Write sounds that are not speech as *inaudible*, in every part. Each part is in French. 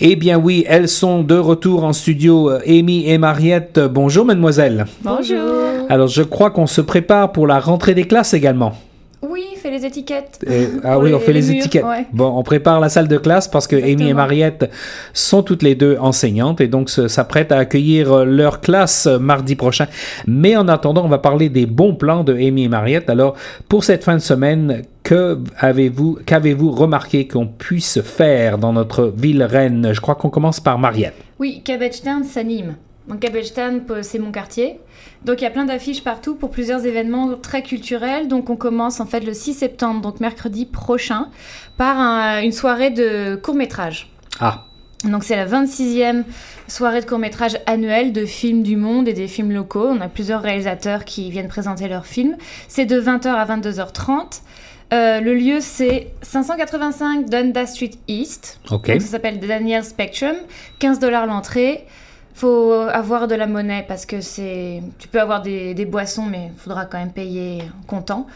Eh bien oui, elles sont de retour en studio, euh, Amy et Mariette. Bonjour mademoiselle. Bonjour. Alors je crois qu'on se prépare pour la rentrée des classes également. Oui, fait les étiquettes. Et- ah *laughs* oui, les- on fait les les, murs, étiquettes. ouais. Bon, on prépare la salle de classe parce que Amy et. Mariette sont toutes les deux enseignantes et donc s'apprêtent à accueillir euh, leur classe euh, mardi prochain. Mais en attendant, on va parler des bons plans de Amy et Mariette. Alors, pour cette fin de semaine, que avez-vous, qu'avez-vous remarqué qu'on puisse faire dans notre ville reine? Je crois qu'on commence par Mariette. Oui, Cabbage Town s'anime. Donc Cabbage Town, c'est mon quartier. Donc il y a plein d'affiches partout pour plusieurs événements très culturels. Donc on commence en fait le 6 septembre, donc mercredi prochain, par un- une soirée de court-métrage. Ah, Donc c'est la 26e soirée de court-métrage annuelle de films du monde et des films locaux. On a plusieurs réalisateurs qui viennent présenter leurs films. C'est de 20h à 22h30. Euh, le lieu c'est 585 Dundas Street East. ok. Donc ça s'appelle Daniel Spectrum. 15 dollars l'entrée. Faut avoir de la monnaie parce que c'est. Tu peux avoir des, des boissons, mais il faudra quand même payer comptant.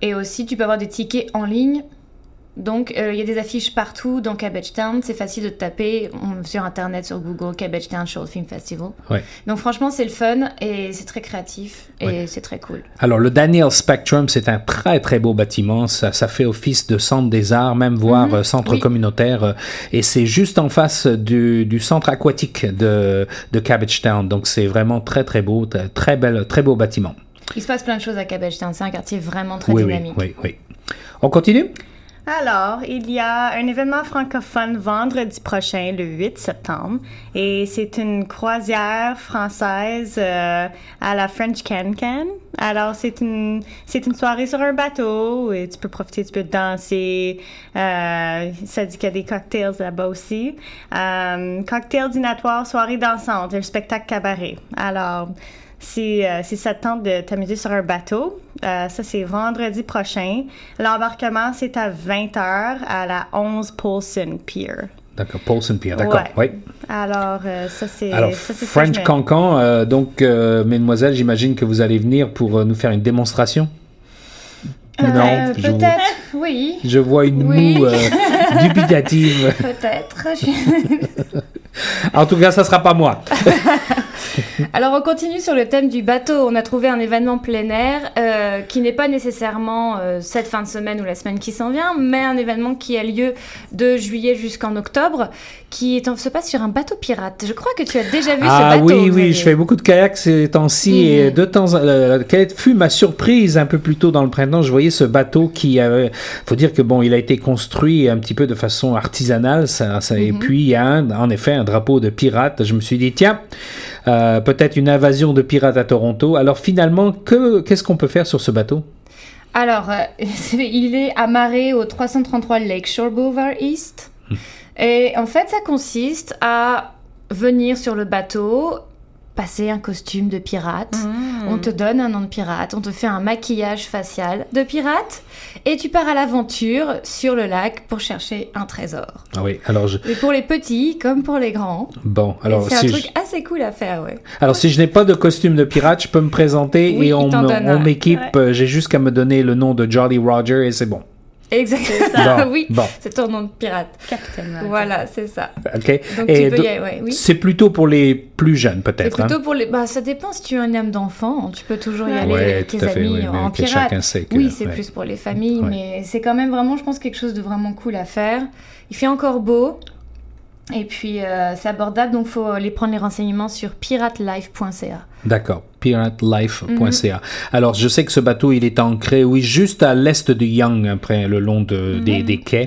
Et aussi, tu peux avoir des tickets en ligne. Donc, euh, il y a des affiches partout dans Cabbage Town. C'est facile de taper on- sur Internet, sur Google, Cabbage Town Short Film Festival. Ouais. Donc, franchement, c'est le fun et c'est très créatif et Ouais. c'est très cool. Alors, le Daniel Spectrum, c'est un très, très beau bâtiment. Ça, ça fait office de centre des arts, même voire Mhm. euh, centre Oui. communautaire. euh, Et c'est juste en face du, du centre aquatique de, de Cabbage Town. Donc, c'est vraiment très, très beau. Très, belle, très beau bâtiment. Il se passe plein de choses à Cabbage Town. C'est un quartier vraiment très oui, dynamique. oui, oui. On continue? Alors, il y a un événement francophone vendredi prochain, le 8 septembre, et c'est une croisière française euh, à la French Can Can. Alors, c'est une, c'est une soirée sur un bateau, et tu peux profiter, tu peux danser. Euh, ça dit qu'il y a des cocktails là-bas aussi. Euh, cocktail dînatoire, soirée dansante, un spectacle cabaret. Alors, si, euh, si ça te tente de t'amuser sur un bateau, euh, ça c'est vendredi prochain. L'embarquement c'est à 20h à la 11 Paulson Pier. D'accord, Paulson Pier, d'accord. Ouais. Oui. Alors euh, ça c'est Alors, ça, c'est French. Cancan, euh, donc, mesdemoiselles, j'imagine que vous allez venir pour nous faire une démonstration? Non, je, vois- Peut-être, oui. je vois une Oui. moue *laughs* dubitative. Peut-être. *laughs* En tout cas, ça sera pas moi. *laughs* *laughs* Alors on continue sur le thème du bateau. On a trouvé un événement plein air euh, qui n'est pas nécessairement euh, cette fin de semaine ou la semaine qui s'en vient, mais un événement qui a lieu de juillet jusqu'en octobre, qui est en- se passe sur un bateau pirate. Je crois que tu as déjà vu ce Ah bateau. oui, oui, je fais beaucoup de kayak ces temps-ci et Mhm. de temps en euh, quelle fut ma surprise un peu plus tôt dans le printemps, je voyais ce bateau qui avait, faut dire que bon, il a été construit un petit peu de façon artisanale, ça, ça- et Mhm. puis il y a un- en effet un drapeau de pirate. Je me suis dit tiens, euh, peut-être une invasion de pirates à Toronto. Alors finalement, que qu'est-ce qu'on peut faire sur ce bateau? Alors, euh, *laughs* il est amarré au 333 Lakeshore Boulevard East. Hmm. Et en fait, ça consiste à venir sur le bateau, passer un costume de pirate. Mm. On te donne un nom de pirate, on te fait un maquillage facial de pirate, et tu pars à l'aventure sur le lac pour chercher un trésor. Ah oui, alors je, Et pour les petits comme pour les grands. bon, alors c'est si un je, truc assez cool à faire, ouais. alors si je n'ai pas de costume de pirate, je peux me présenter Oui, et on m'équipe. Ouais. J'ai juste qu'à me donner le nom de Jolly Roger et c'est bon. Exactement. Bon, *laughs* oui, bon. c'est ton nom de pirate. Capitaine. Voilà, c'est ça. Ok. Donc Et tu peux do- y aller, ouais, oui. C'est plutôt pour les plus jeunes, peut-être. hein. plutôt pour les. Bah, ça dépend si tu es un âme d'enfant. Tu peux toujours y Ouais. aller Ouais, avec tout tes à fait, amis oui, en que pirate. chacun sait que- oui, c'est ouais. plus pour les familles, Ouais. mais c'est quand même vraiment, je pense, quelque chose de vraiment cool à faire. Il fait encore beau. Et puis, euh, c'est abordable, donc il faut aller prendre les renseignements sur piratelife.ca. D'accord. Piratelife.ca. Mhm. Alors, je sais que ce bateau, il est ancré, oui, juste à l'est de Young, après, le long de, Mhm. des, des quais.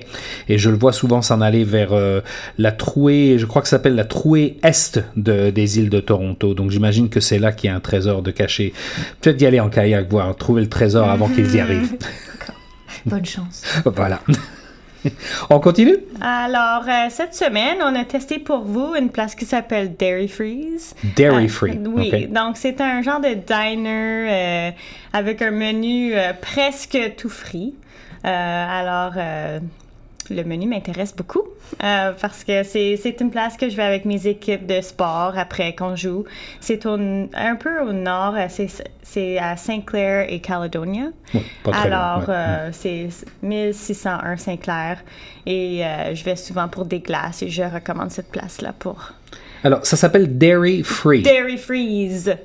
Et je le vois souvent s'en aller vers euh, la trouée, je crois que ça s'appelle la trouée est de, des îles de Toronto. Donc, j'imagine que c'est là qu'il y a un trésor de caché. Peut-être d'y aller en kayak, voir trouver le trésor avant qu'ils y *laughs* arrivent. Bonne chance. *laughs* voilà. *laughs* On continue? Alors euh, cette semaine, on a testé pour vous une place qui s'appelle Dairy Freeze. Dairy Euh, Free. Oui, donc c'est un genre de diner euh, avec un menu euh, presque tout frit. Alors, le menu m'intéresse beaucoup euh, parce que c'est, c'est une place que je vais avec mes équipes de sport après qu'on joue. C'est au, un peu au nord, euh, c'est, c'est à Saint-Clair et Caledonia. Ouais, pas très loin, Alors, ouais. euh, c'est 1601 Saint-Clair et euh, je vais souvent pour des glaces et je recommande cette place-là pour Alors, ça s'appelle Dairy Free. Dairy Freeze.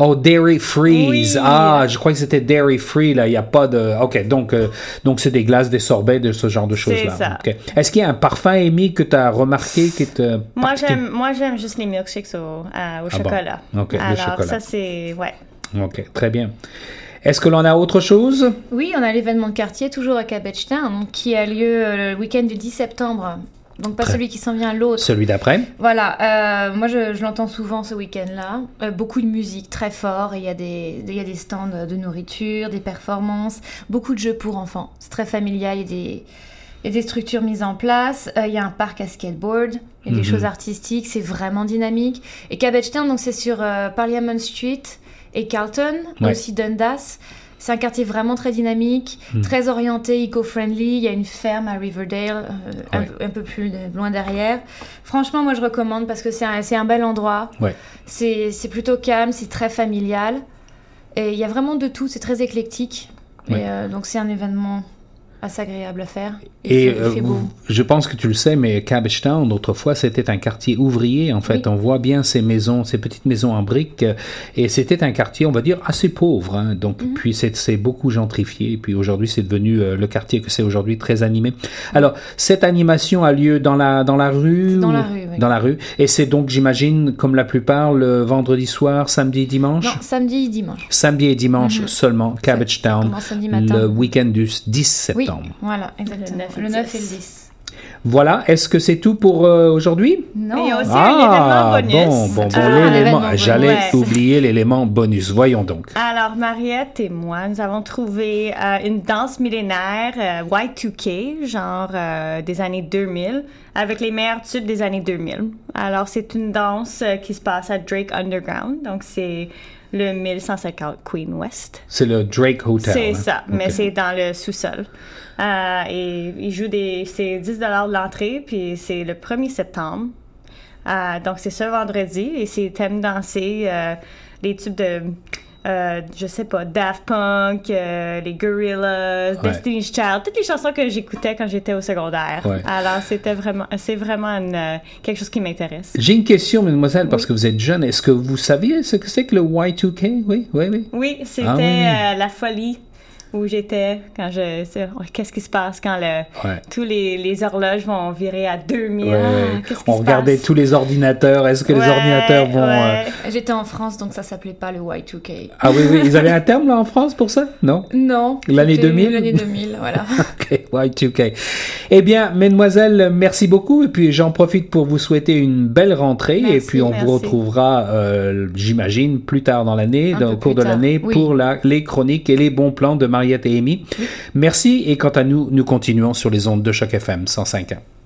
Oh, Dairy Freeze. Oui. Ah, je crois que c'était Dairy Free, là. Il n'y a pas de. OK, donc euh, donc c'est des glaces, des sorbets, de ce genre de C'est choses-là. ça. OK. Est-ce qu'il y a un parfum, Amy, que tu as remarqué qui te. Moi, j'aime, moi, j'aime juste les milkshakes au, euh, au Ah bon. chocolat. Ok, le Alors, chocolat. ça, c'est. Ouais. OK, très bien. Est-ce que l'on a autre chose? Oui, on a l'événement de quartier, toujours à Cabbage Town, donc, qui a lieu euh, le week-end du 10 septembre. Donc pas Très- celui qui s'en vient, l'autre. Celui d'après? Voilà, euh, moi je, je l'entends souvent ce week-end-là. Euh, beaucoup de musique très fort, il y, a des- il y a des stands de nourriture, des performances, beaucoup de jeux pour enfants. C'est très familial, il y a des, il y a des structures mises en place, euh, il y a un parc à skateboard, il y a des Mhm. choses artistiques, c'est vraiment dynamique. Et Cabbage Town, donc c'est sur Parliament Street et Carlton, Ouais. aussi Dundas. C'est un quartier vraiment très dynamique, Mhm. très orienté, eco-friendly. Il y a une ferme à Riverdale, euh, Ouais. un, un peu plus loin derrière. Franchement, moi je recommande parce que c'est un, un bel endroit. Ouais. C'est c'est plutôt calme, c'est très familial. Et il y a vraiment de tout, c'est très éclectique. Ouais. Et euh, donc c'est un événement assez agréable à faire. Il Et fait- euh, fait beau. vous- je pense que tu le sais, mais Cabbage Town, autrefois, c'était un quartier ouvrier. En fait, Oui. on voit bien ces maisons, ces petites maisons en briques. euh, Et c'était un quartier, on va dire, assez pauvre. hein. Donc, Mhm. puis c'est beaucoup gentrifié. Et puis aujourd'hui, c'est devenu euh, le quartier que c'est aujourd'hui très animé. Alors, cette animation a lieu dans la, dans la rue? Dans ou- la rue, oui. Dans la rue. Et c'est donc, j'imagine, comme la plupart, le vendredi soir, samedi, dimanche? Non, samedi et dimanche. Samedi et dimanche Mhm. seulement, Cabbage Town, commence samedi matin? le week-end du 10 Oui, septembre. voilà, exactement. Le 9 et Le le 9 et le 10. 10. Voilà, est-ce que c'est tout pour euh, aujourd'hui? Non. Il y a aussi Ah, un événement bonus. bon, bon, bon, Ah, l'élément, j'allais Ouais. oublier l'élément bonus. Voyons donc. Alors, Mariette et moi, nous avons trouvé euh, une danse millénaire euh, Y2K, genre euh, des années 2000, avec les meilleurs tubes des années 2000. Alors, c'est une danse euh, qui se passe à Drake Underground, donc c'est le 1150 Queen West. C'est le Drake Hotel. C'est hein? ça, mais c'est dans le sous-sol. Euh, et ils jouent des. C'est 10 de l'entrée, puis c'est le 1er septembre. Euh, donc c'est ce vendredi, et c'est thème dansé, euh, les tubes de. Euh, je sais pas, Daft Punk, euh, les Gorillaz, Ouais. Destiny's Child, toutes les chansons que j'écoutais quand j'étais au secondaire. Ouais. Alors c'était vraiment, c'est vraiment une, euh, quelque chose qui m'intéresse. J'ai une question, mademoiselle, parce que vous êtes jeune. Est-ce que vous saviez ce que c'est que le Y2K? Oui, oui, oui. Oui, c'était Ah oui. la folie où j'étais quand je. Qu'est-ce qui se passe quand le, Ouais. tous les, les horloges vont virer à 2000? Ouais, Ah, On regardait passe? tous les ordinateurs. Est-ce que les ordinateurs vont... euh. J'étais en France, donc ça s'appelait pas le Y2K. Ah oui, oui. Ils avaient un terme là en France pour ça? Non? Non. L'année c'était 2000? L'année 2000, voilà. *laughs* Ok, Y2K. Eh bien, mesdemoiselles, merci beaucoup. Et puis, j'en profite pour vous souhaiter une belle rentrée. Merci, et puis, on vous retrouvera, euh, j'imagine, plus tard dans l'année, au cours de l'année, oui. pour la, les chroniques et les bons plans de Mariette et Amy. Merci. Et quant à nous, nous continuons sur les ondes de Choc FM 105.1.